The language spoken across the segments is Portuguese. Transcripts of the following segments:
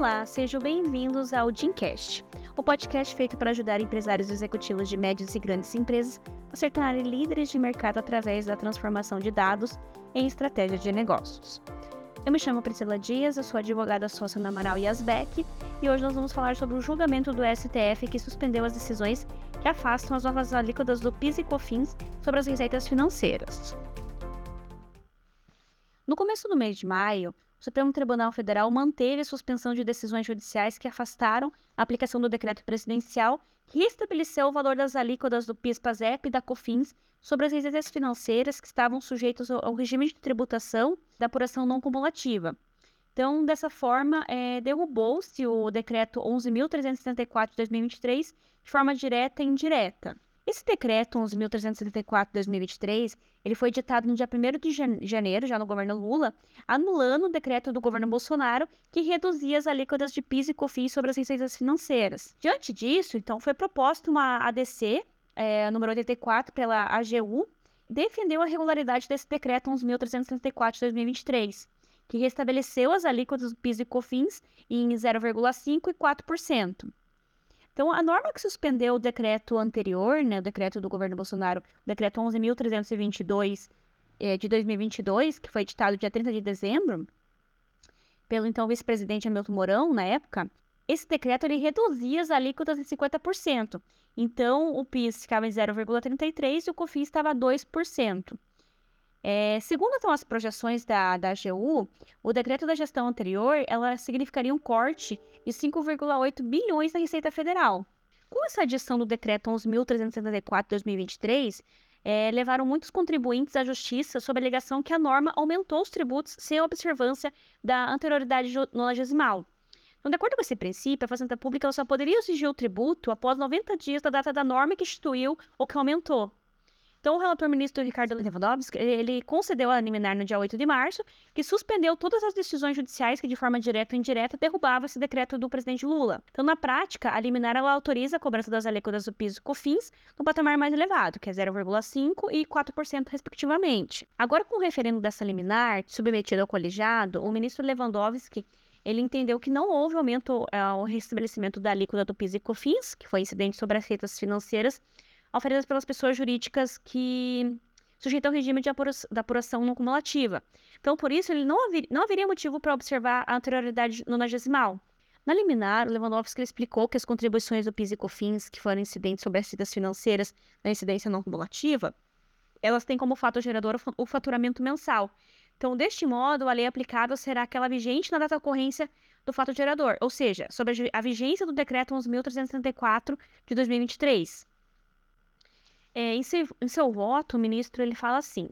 Olá, sejam bem-vindos ao Dincast, o podcast feito para ajudar empresários executivos de médias e grandes empresas a se tornarem líderes de mercado através da transformação de dados em estratégia de negócios. Eu me chamo Priscila Dias, eu sou advogada sócia na Amaral Yasbeck e hoje nós vamos falar sobre o julgamento do STF que suspendeu as decisões que afastam as novas alíquotas do PIS e COFINS sobre as receitas financeiras. No começo do mês de maio, o Supremo Tribunal Federal manteve a suspensão de decisões judiciais que afastaram a aplicação do decreto presidencial que estabeleceu o valor das alíquotas do PIS-PASEP e da COFINS sobre as receitas financeiras que estavam sujeitas ao regime de tributação da apuração não cumulativa. Então, dessa forma, é, derrubou-se o decreto 11.374 de 2023 de forma direta e indireta. Esse decreto 11.374 de 2023, ele foi editado no dia 1 de janeiro, já no governo Lula, anulando o decreto do governo Bolsonaro que reduzia as alíquotas de PIS e COFINS sobre as receitas financeiras. Diante disso, então, foi proposta uma ADC, é, número 84, pela AGU, defendeu a regularidade desse decreto 11.334 de 2023, que restabeleceu as alíquotas do PIS e COFINS em 0,5% e 4%. Então, a norma que suspendeu o decreto anterior, né, o decreto do governo Bolsonaro, o decreto 11.322 é, de 2022, que foi editado dia 30 de dezembro, pelo então vice-presidente Hamilton Mourão, na época, esse decreto ele reduzia as alíquotas em 50%. Então, o PIS ficava em 0,33% e o COFINS estava a 2%. É, segundo então, as projeções da, da AGU, o decreto da gestão anterior ela significaria um corte de 5,8 bilhões na Receita Federal. Com essa adição do decreto 11.374 de 2023, é, levaram muitos contribuintes à justiça sob a alegação que a norma aumentou os tributos sem observância da anterioridade nonagesimal. Então, de acordo com esse princípio, a Fazenda Pública só poderia exigir o tributo após 90 dias da data da norma que instituiu ou que aumentou. Então, o relator ministro Ricardo Lewandowski, ele concedeu a liminar no dia 8 de março, que suspendeu todas as decisões judiciais que, de forma direta ou indireta, derrubavam esse decreto do presidente Lula. Então, na prática, a liminar ela autoriza a cobrança das alíquotas do piso e COFINS no patamar mais elevado, que é 0,5% e 4%, respectivamente. Agora, com o referendo dessa liminar, submetido ao colegiado, o ministro Lewandowski ele entendeu que não houve aumento ao eh, restabelecimento da alíquota do PIS e COFINS, que foi incidente sobre as receitas financeiras, oferecidas pelas pessoas jurídicas que sujeitam ao regime de apuração, não cumulativa. Então, por isso, ele não, havia, não haveria motivo para observar a anterioridade nonagesimal. Na liminar, o Lewandowski explicou que as contribuições do PIS e COFINS, que foram incidentes sobre as receitas financeiras na incidência não cumulativa, elas têm como fato gerador o faturamento mensal. Então, deste modo, a lei aplicável será aquela vigente na data ocorrência do fato gerador, ou seja, sobre a vigência do decreto 11.334 de 2023. É, em, seu, em, seu, voto, o ministro ele fala assim: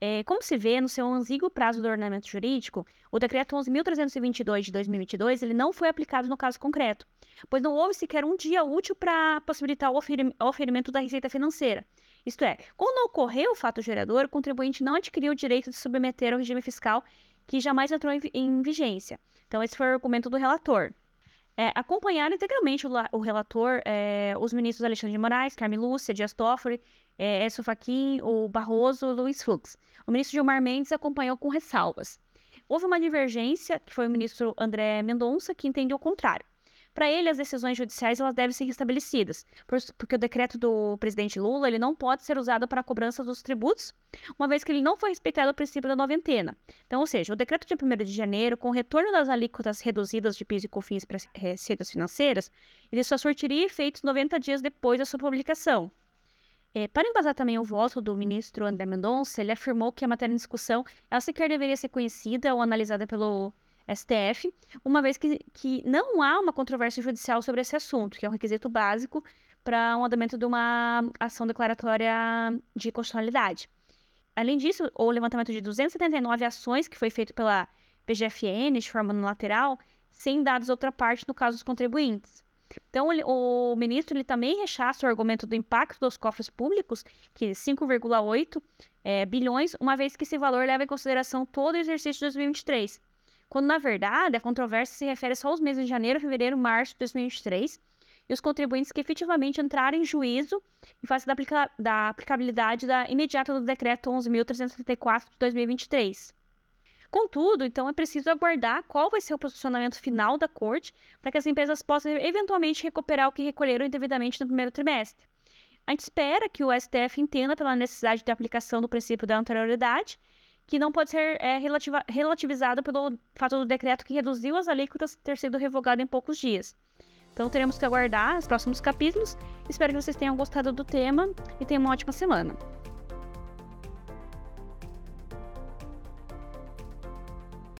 é, como se vê no seu antigo prazo do ordenamento jurídico, o decreto 11.322 de 2022 ele não foi aplicado no caso concreto, pois não houve sequer um dia útil para possibilitar o oferimento da receita financeira. Isto é, quando ocorreu o fato gerador, o contribuinte não adquiriu o direito de submeter ao regime fiscal que jamais entrou em, em vigência. Então, esse foi o argumento do relator. É, acompanharam integralmente o, o relator é, os ministros Alexandre de Moraes, Carmen Lúcia, Dias Toffoli, é, Edson Fachin, o Barroso, Luiz Fux. O ministro Gilmar Mendes acompanhou com ressalvas. Houve uma divergência, que foi o ministro André Mendonça, que entendeu o contrário. Para ele, as decisões judiciais elas devem ser restabelecidas, porque o decreto do presidente Lula ele não pode ser usado para a cobrança dos tributos, uma vez que ele não foi respeitado o princípio da noventena. Então, ou seja, o decreto de 1 de janeiro, com o retorno das alíquotas reduzidas de PIS e COFINS para receitas financeiras, ele só surtiria efeitos 90 dias depois da sua publicação. É, para embasar também o voto do ministro André Mendonça, ele afirmou que a matéria em discussão ela sequer deveria ser conhecida ou analisada pelo STF, uma vez que, que não há uma controvérsia judicial sobre esse assunto, que é um requisito básico para um andamento de uma ação declaratória de constitucionalidade. Além disso, o levantamento de 279 ações que foi feito pela PGFN de forma unilateral, sem dados outra parte no caso dos contribuintes. Então, o, o ministro ele também rechaça o argumento do impacto dos cofres públicos, que é 5,8 é, bilhões, uma vez que esse valor leva em consideração todo o exercício de 2023 quando na verdade a controvérsia se refere só aos meses de janeiro, fevereiro, março de 2023 e os contribuintes que efetivamente entraram em juízo em face da, aplica da aplicabilidade da imediata do decreto 11.374 de 2023. Contudo, então é preciso aguardar qual vai ser o posicionamento final da corte para que as empresas possam eventualmente recuperar o que recolheram indevidamente no primeiro trimestre. A gente espera que o STF entenda pela necessidade de aplicação do princípio da anterioridade, que não pode ser é, relativa, relativizado pelo fato do decreto que reduziu as alíquotas ter sido revogado em poucos dias. Então teremos que aguardar os próximos capítulos. Espero que vocês tenham gostado do tema e tenham uma ótima semana.